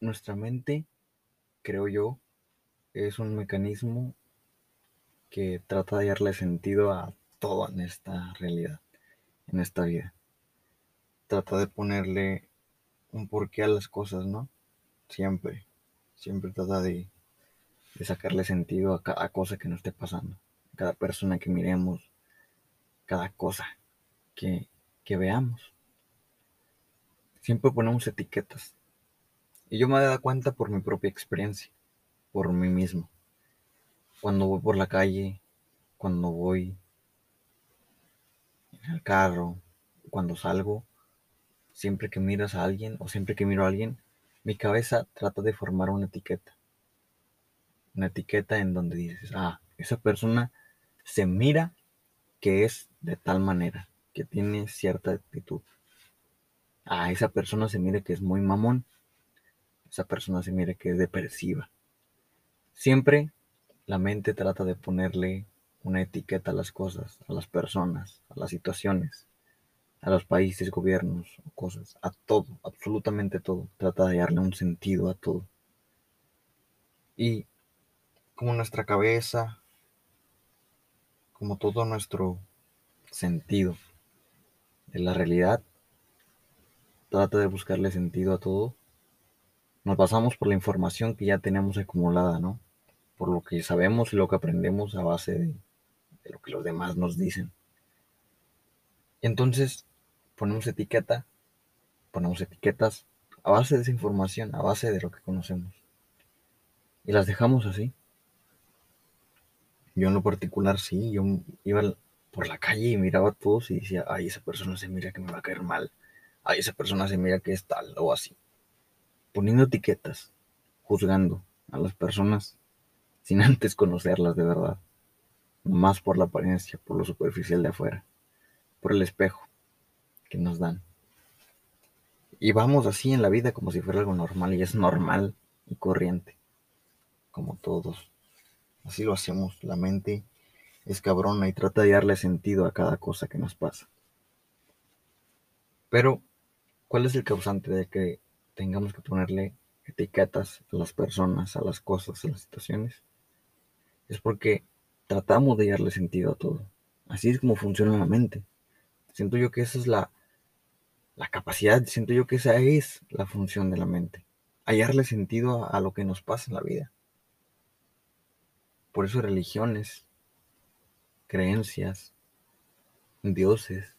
nuestra mente, creo yo, es un mecanismo que trata de darle sentido a todo en esta realidad, en esta vida. Trata de ponerle un porqué a las cosas, ¿no? Siempre, siempre trata de, de sacarle sentido a cada cosa que nos esté pasando, cada persona que miremos, cada cosa que, que veamos. Siempre ponemos etiquetas. Y yo me he dado cuenta por mi propia experiencia, por mí mismo. Cuando voy por la calle, cuando voy en el carro, cuando salgo, siempre que miras a alguien o siempre que miro a alguien, mi cabeza trata de formar una etiqueta. Una etiqueta en donde dices, ah, esa persona se mira que es de tal manera, que tiene cierta actitud. Ah, esa persona se mira que es muy mamón. Esa persona se mira que es depresiva. Siempre la mente trata de ponerle una etiqueta a las cosas, a las personas, a las situaciones, a los países, gobiernos, cosas, a todo, absolutamente todo. Trata de darle un sentido a todo. Y como nuestra cabeza, como todo nuestro sentido de la realidad, trata de buscarle sentido a todo. Nos basamos por la información que ya tenemos acumulada, ¿no? Por lo que sabemos y lo que aprendemos a base de, lo que los demás nos dicen. Entonces, ponemos etiqueta, ponemos etiquetas a base de esa información, a base de lo que conocemos. Y las dejamos así. Yo en lo particular sí, yo iba por la calle y miraba a todos y decía, ay, esa persona se mira que me va a caer mal, ay, esa persona se mira que es tal o así. Poniendo etiquetas, juzgando a las personas sin antes conocerlas de verdad. Más por la apariencia, por lo superficial de afuera, por el espejo que nos dan. Y vamos así en la vida como si fuera algo normal y es normal y corriente, como todos. Así lo hacemos, la mente es cabrona y trata de darle sentido a cada cosa que nos pasa. Pero, ¿cuál es el causante de que tengamos que ponerle etiquetas a las personas, a las cosas, a las situaciones? Es porque tratamos de darle sentido a todo. Así es como funciona la mente. Siento yo que esa es la, la capacidad, siento yo que esa es la función de la mente. Hallarle sentido a, a lo que nos pasa en la vida. Por eso religiones, creencias, dioses.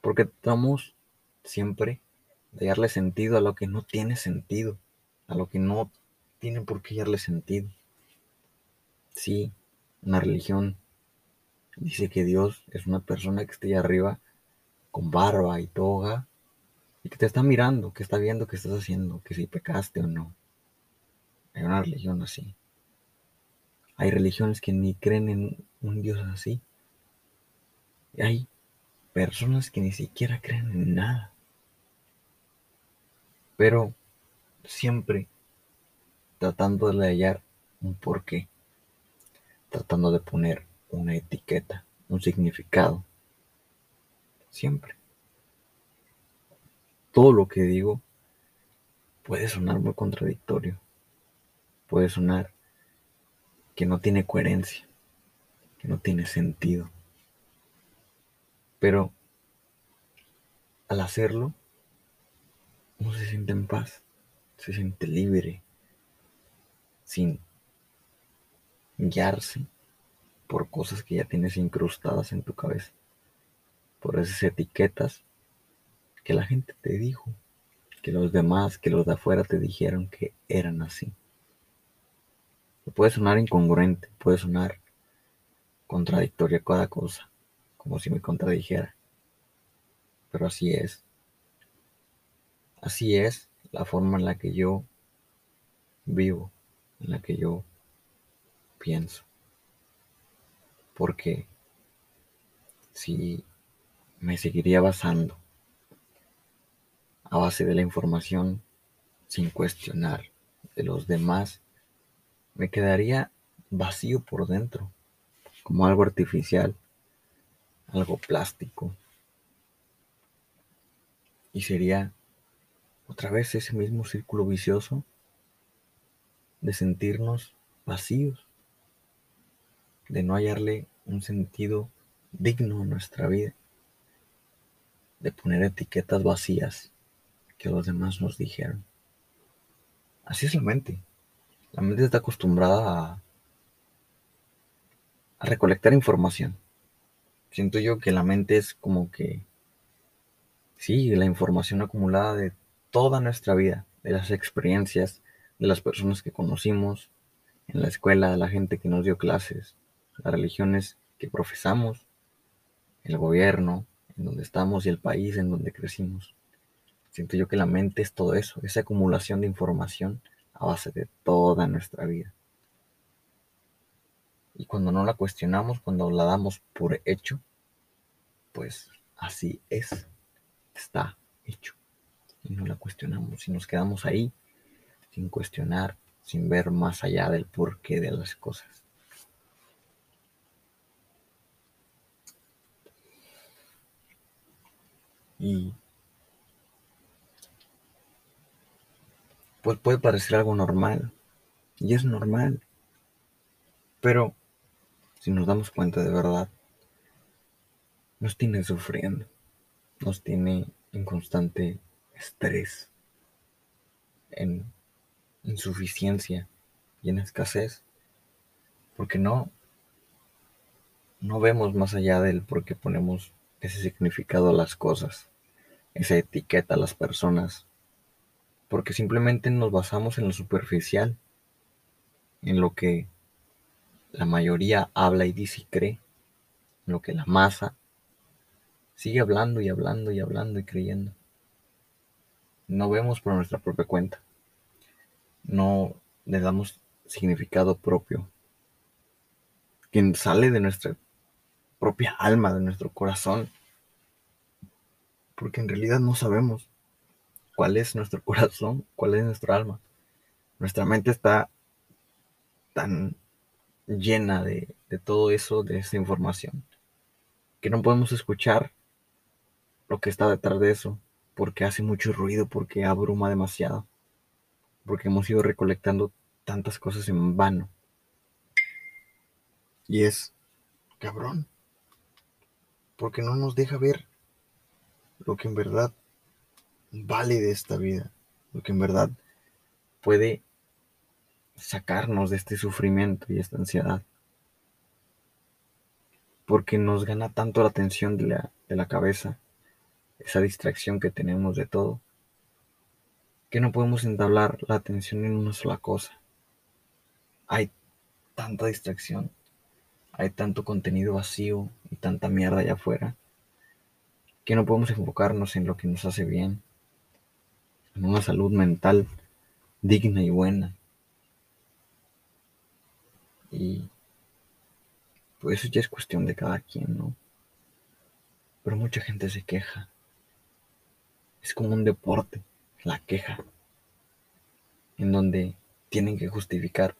Porque tratamos siempre de darle sentido a lo que no tiene sentido, a lo que no tiene por qué darle sentido. Sí, una religión dice que Dios es una persona que está allá arriba con barba y toga y que te está mirando, que está viendo qué estás haciendo, que si pecaste o no. Hay una religión así. Hay religiones que ni creen en un Dios así. Y hay personas que ni siquiera creen en nada. Pero siempre tratando de hallar un porqué tratando de poner una etiqueta, un significado. Siempre. Todo lo que digo puede sonar muy contradictorio. Puede sonar que no tiene coherencia, que no tiene sentido. Pero al hacerlo, uno se siente en paz, se siente libre, sin guiarse por cosas que ya tienes incrustadas en tu cabeza, por esas etiquetas que la gente te dijo, que los demás, que los de afuera te dijeron que eran así. Puede sonar incongruente, puede sonar contradictoria cada cosa, como si me contradijera. Pero así es. Así es la forma en la que yo vivo, en la que yo pienso. Porque si me seguiría basando a base de la información sin cuestionar de los demás, me quedaría vacío por dentro, como algo artificial, algo plástico. Y sería otra vez ese mismo círculo vicioso de sentirnos vacíos, de no hallarle un sentido digno a nuestra vida, de poner etiquetas vacías que los demás nos dijeron. Así es la mente. La mente está acostumbrada a, recolectar información. Siento yo que la mente es como que, sí, la información acumulada de toda nuestra vida, de las experiencias, de las personas que conocimos en la escuela, de la gente que nos dio clases, las religiones que profesamos, el gobierno en donde estamos y el país en donde crecimos. Siento yo que la mente es todo eso, esa acumulación de información a base de toda nuestra vida. Y cuando no la cuestionamos, cuando la damos por hecho, pues así es, está hecho. Y no la cuestionamos y nos quedamos ahí sin cuestionar, sin ver más allá del porqué de las cosas. Y pues puede parecer algo normal. Y es normal. Pero si nos damos cuenta de verdad, nos tiene sufriendo. Nos tiene en constante estrés, en insuficiencia y en escasez. Porque no, no vemos más allá del por qué ponemos ese significado a las cosas, esa etiqueta a las personas, porque simplemente nos basamos en lo superficial, en lo que la mayoría habla y dice y cree, en lo que la masa sigue hablando y hablando y hablando y creyendo. No vemos por nuestra propia cuenta. No le damos significado propio. Quien sale de nuestra propia alma, de nuestro corazón. Porque en realidad no sabemos cuál es nuestro corazón, cuál es nuestra alma. Nuestra mente está tan llena de, todo eso, de esa información, que no podemos escuchar lo que está detrás de eso, porque hace mucho ruido, porque abruma demasiado, porque hemos ido recolectando tantas cosas en vano. Y es cabrón, porque no nos deja ver lo que en verdad vale de esta vida, lo que en verdad puede sacarnos de este sufrimiento y esta ansiedad. Porque nos gana tanto la atención de la, de la cabeza, esa distracción que tenemos de todo, que no podemos entablar la atención en una sola cosa. Hay tanta distracción, hay tanto contenido vacío y tanta mierda allá afuera, que no podemos enfocarnos en lo que nos hace bien, en una salud mental digna y buena. Y pues eso ya es cuestión de cada quien, ¿no? Pero mucha gente se queja. Es como un deporte, la queja, en donde tienen que justificar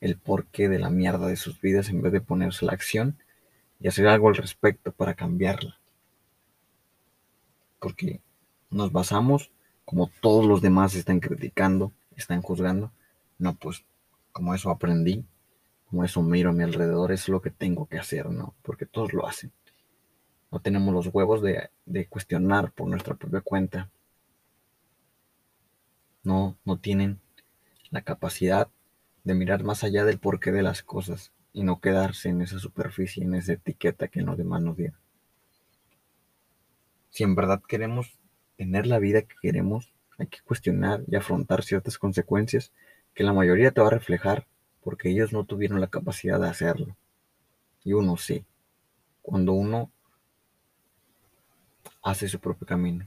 el porqué de la mierda de sus vidas en vez de ponerse la acción y hacer algo al respecto para cambiarla. Porque nos basamos como todos los demás están criticando, están juzgando, no, pues como eso aprendí, como eso miro a mi alrededor, es lo que tengo que hacer, ¿no? Porque todos lo hacen. No tenemos los huevos de, cuestionar por nuestra propia cuenta. No, no tienen la capacidad de mirar más allá del porqué de las cosas y no quedarse en esa superficie, en esa etiqueta que los demás nos dieron. Si en verdad queremos tener la vida que queremos, hay que cuestionar y afrontar ciertas consecuencias que la mayoría te va a reflejar porque ellos no tuvieron la capacidad de hacerlo. Y uno sí. Cuando uno hace su propio camino.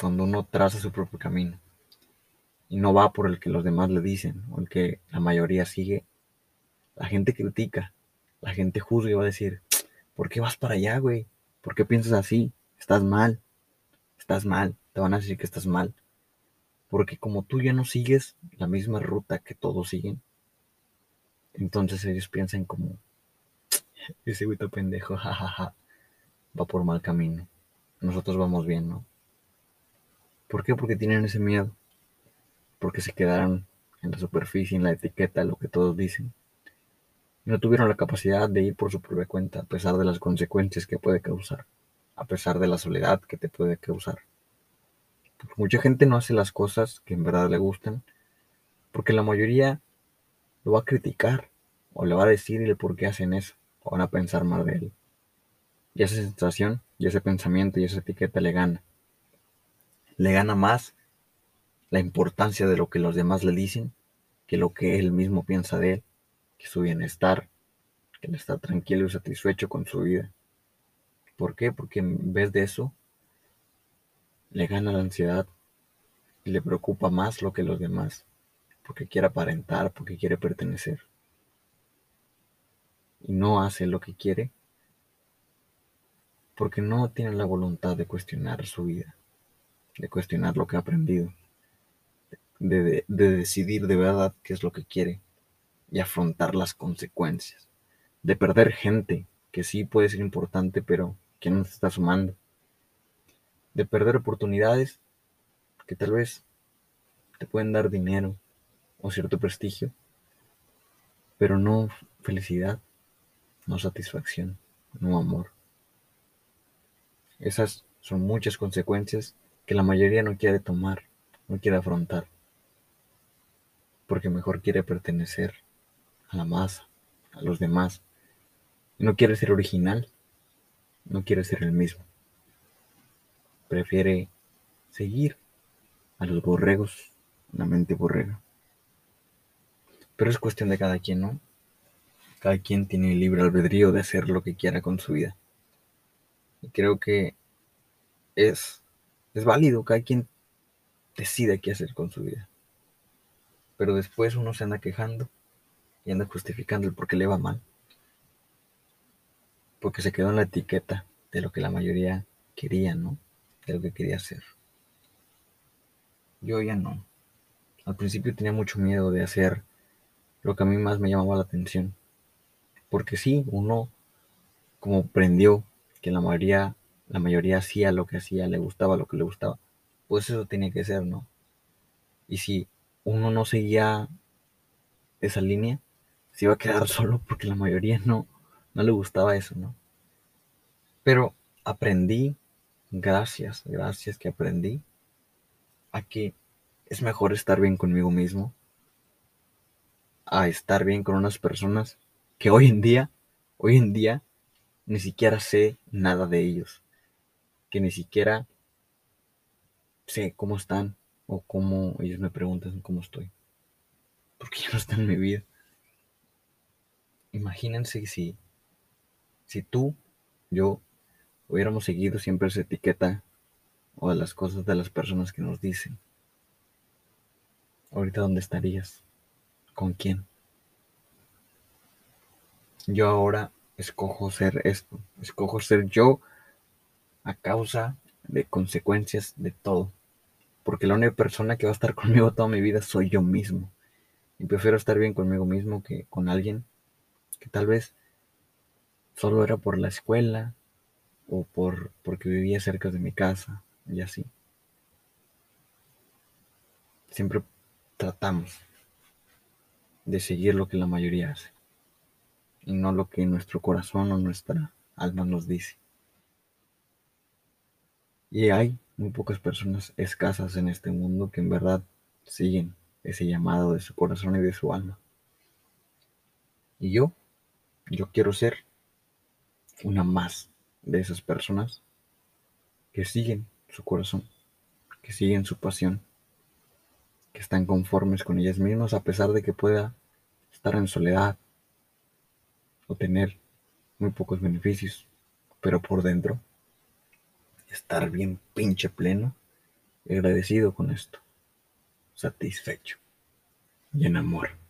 Cuando uno traza su propio camino. Y no va por el que los demás le dicen o el que la mayoría sigue. La gente critica. La gente juzga y va a decir, ¿por qué vas para allá, güey? ¿Por qué piensas así? Estás mal estás mal, te van a decir que estás mal. Porque como tú ya no sigues la misma ruta que todos siguen, entonces ellos piensan como, ese güey pendejo, jajaja, va por mal camino. Nosotros vamos bien, ¿no? ¿Por qué? Porque tienen ese miedo. Porque se quedaron en la superficie, en la etiqueta, lo que todos dicen. Y no tuvieron la capacidad de ir por su propia cuenta, a pesar de las consecuencias que puede causar, a pesar de la soledad que te puede causar. Porque mucha gente no hace las cosas que en verdad le gustan, porque la mayoría lo va a criticar, o le va a decir el por qué hacen eso, o van a pensar mal de él. Y esa sensación, y ese pensamiento, y esa etiqueta le gana. Le gana más la importancia de lo que los demás le dicen que lo que él mismo piensa de él, que su bienestar, que él está tranquilo y satisfecho con su vida. ¿Por qué? Porque en vez de eso, le gana la ansiedad y le preocupa más lo que los demás, porque quiere aparentar, porque quiere pertenecer. Y no hace lo que quiere porque no tiene la voluntad de cuestionar su vida, de cuestionar lo que ha aprendido, de, decidir de verdad qué es lo que quiere y afrontar las consecuencias, de perder gente que sí puede ser importante, pero que no se está sumando, de perder oportunidades que tal vez te pueden dar dinero o cierto prestigio, pero no felicidad, no satisfacción, no amor. Esas son muchas consecuencias que la mayoría no quiere tomar, no quiere afrontar, porque mejor quiere pertenecer a la masa, a los demás, no quiere ser original, no quiere ser el mismo. Prefiere seguir a los borregos, una mente borrega. Pero es cuestión de cada quien, ¿no? Cada quien tiene libre albedrío de hacer lo que quiera con su vida. Y creo que es, es válido, cada quien decide qué hacer con su vida. Pero después uno se anda quejando y anda justificando el por qué le va mal. Porque se quedó en la etiqueta de lo que la mayoría quería, ¿no? De lo que quería hacer. Yo ya no. Al principio tenía mucho miedo de hacer lo que a mí más me llamaba la atención. Porque sí, uno como aprendió que la mayoría, la mayoría hacía lo que hacía, le gustaba lo que le gustaba, pues eso tenía que ser, ¿no? Y si uno no seguía esa línea, se iba a quedar solo porque la mayoría no, no le gustaba eso, ¿no? Pero aprendí, gracias, gracias que aprendí, a que es mejor estar bien conmigo mismo, a estar bien con unas personas que hoy en día, hoy en día, ni siquiera sé nada de ellos, que ni siquiera sé cómo están o cómo ellos me preguntan cómo estoy, porque ya no están en mi vida. Imagínense si, si tú, yo, hubiéramos seguido siempre esa etiqueta o las cosas de las personas que nos dicen. Ahorita, ¿dónde estarías? ¿Con quién? Yo ahora escojo ser esto, escojo ser yo a causa de consecuencias de todo. Porque la única persona que va a estar conmigo toda mi vida soy yo mismo. Y prefiero estar bien conmigo mismo que con alguien que tal vez solo era por la escuela o por porque vivía cerca de mi casa y así. Siempre tratamos de seguir lo que la mayoría hace y no lo que nuestro corazón o nuestra alma nos dice. Y hay muy pocas personas escasas en este mundo que en verdad siguen ese llamado de su corazón y de su alma. Y yo, yo quiero ser una más de esas personas que siguen su corazón, que siguen su pasión, que están conformes con ellas mismas a pesar de que pueda estar en soledad, tener muy pocos beneficios, pero por dentro estar bien pinche pleno agradecido con esto, satisfecho y en amor.